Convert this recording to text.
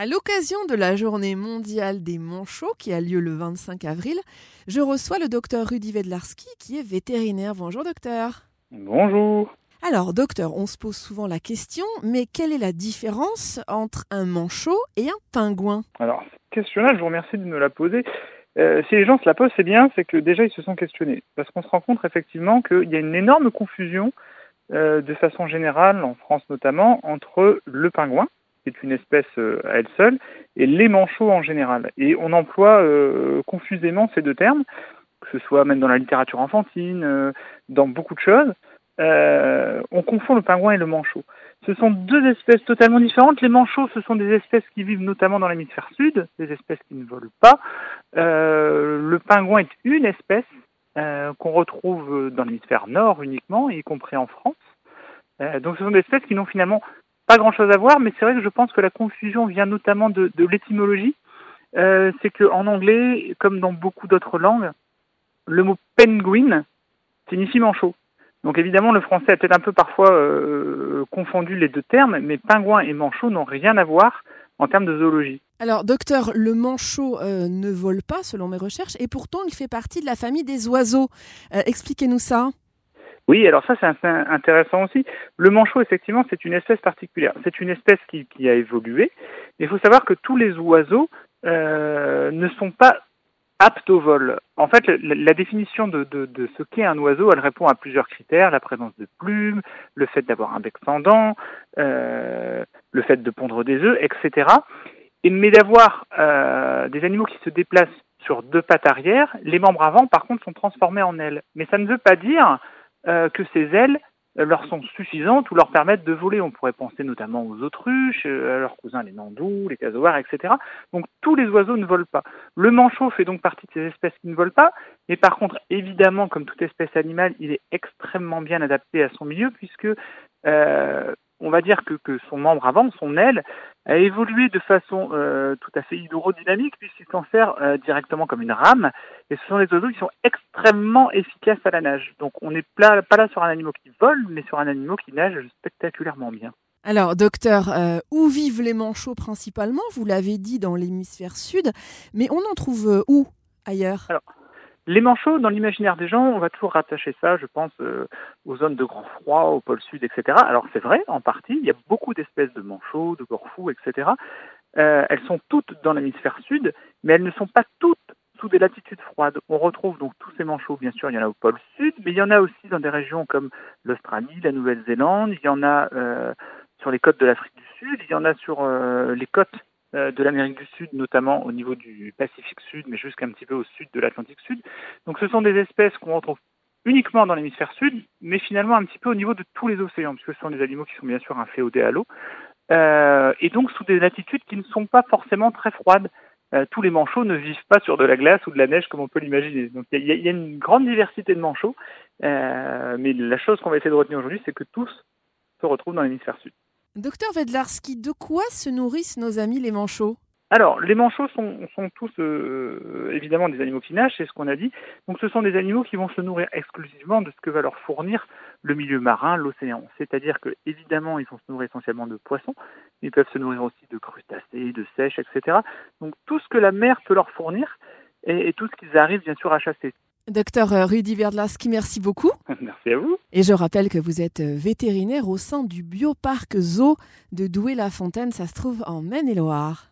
À l'occasion de la journée mondiale des manchots qui a lieu le 25 avril, je reçois le docteur Rudy Wedlarski qui est vétérinaire. Bonjour docteur. Bonjour. Alors docteur, on se pose souvent la question, mais quelle est la différence entre un manchot et un pingouin? Alors cette question-là, je vous remercie de me la poser. Euh, si les gens se la posent, c'est bien, c'est que déjà ils se sont questionnés. Parce qu'on se rend compte effectivement qu'il y a une énorme confusion euh, de façon générale, en France notamment, entre le pingouin, est une espèce euh, à elle seule, et les manchots en général. Et on emploie euh, confusément ces deux termes, que ce soit même dans la littérature enfantine, euh, dans beaucoup de choses. on confond le pingouin et le manchot. Ce sont deux espèces totalement différentes. Les manchots, ce sont des espèces qui vivent notamment dans l'hémisphère sud, des espèces qui ne volent pas. le pingouin est une espèce qu'on retrouve dans l'hémisphère nord uniquement, y compris en France. donc ce sont des espèces qui n'ont finalement pas grand-chose à voir, mais c'est vrai que je pense que la confusion vient notamment de, l'étymologie. Euh, c'est qu'en anglais, comme dans beaucoup d'autres langues, le mot penguin signifie manchot. Donc évidemment, le français a peut-être un peu parfois euh, confondu les deux termes, mais pingouin et manchot n'ont rien à voir en termes de zoologie. Alors, docteur, le manchot euh, ne vole pas selon mes recherches, et pourtant il fait partie de la famille des oiseaux. Expliquez-nous ça. Oui, alors ça c'est intéressant aussi. Le manchot, effectivement, c'est une espèce particulière. C'est une espèce qui, a évolué. Il faut savoir que tous les oiseaux euh, ne sont pas aptes au vol. En fait, la, définition de, ce qu'est un oiseau, elle répond à plusieurs critères la présence de plumes, le fait d'avoir un bec pendant, euh, le fait de pondre des œufs, etc. Et, mais d'avoir euh, des animaux qui se déplacent sur deux pattes arrière, les membres avant, par contre, sont transformés en ailes. Mais ça ne veut pas dire euh, que ces ailes euh, leur sont suffisantes ou leur permettent de voler. On pourrait penser notamment aux autruches, euh, à leurs cousins les nandous, les casowars, etc. Donc tous les oiseaux ne volent pas. Le manchot fait donc partie de ces espèces qui ne volent pas, mais par contre, évidemment, comme toute espèce animale, il est extrêmement bien adapté à son milieu puisque on va dire que, son membre avant, son aile, a évolué de façon tout à fait hydrodynamique puisqu'il s'en sert directement comme une rame. Et ce sont des oiseaux qui sont extrêmement efficaces à la nage. Donc on n'est pas, là sur un animal qui vole, mais sur un animal qui nage spectaculairement bien. Alors, docteur, euh, où vivent les manchots principalement? Vous l'avez dit dans l'hémisphère sud, mais on en trouve où ailleurs? Les manchots, dans l'imaginaire des gens, on va toujours rattacher ça, je pense, euh, aux zones de grand froid, au pôle sud, etc. Alors c'est vrai, en partie, il y a beaucoup d'espèces de manchots, de gorfous, etc. Euh, elles sont toutes dans l'hémisphère sud, mais elles ne sont pas toutes sous des latitudes froides. On retrouve donc tous ces manchots, bien sûr, il y en a au pôle sud, mais il y en a aussi dans des régions comme l'Australie, la Nouvelle-Zélande, il y en a euh, sur les côtes de l'Afrique du Sud, il y en a sur les côtes euh, de l'Amérique du Sud, notamment au niveau du Pacifique Sud, mais jusqu'un petit peu au sud de l'Atlantique Sud. Donc ce sont des espèces qu'on retrouve uniquement dans l'hémisphère sud, mais finalement un petit peu au niveau de tous les océans, puisque ce sont des animaux qui sont bien sûr inféodés à l'eau, euh, et donc sous des latitudes qui ne sont pas forcément très froides. Euh, tous les manchots ne vivent pas sur de la glace ou de la neige comme on peut l'imaginer. Donc il y, a une grande diversité de manchots, mais la chose qu'on va essayer de retenir aujourd'hui, c'est que tous se retrouvent dans l'hémisphère sud. Docteur Vedlarski, de quoi se nourrissent nos amis les manchots? Alors, les manchots sont, tous euh, évidemment des animaux qui nagent, c'est ce qu'on a dit. Donc, ce sont des animaux qui vont se nourrir exclusivement de ce que va leur fournir le milieu marin, l'océan. C'est-à-dire que, évidemment, ils vont se nourrir essentiellement de poissons, mais ils peuvent se nourrir aussi de crustacés, de sèches, etc. Donc, tout ce que la mer peut leur fournir et, et tout ce qu'ils arrivent, bien sûr, à chasser. Docteur euh, Rudy Verdlaski, merci beaucoup. Merci à vous. Et je rappelle que vous êtes euh, vétérinaire au sein du bioparc Zoo de Douai-la-Fontaine. Ça se trouve en Maine-et-Loire.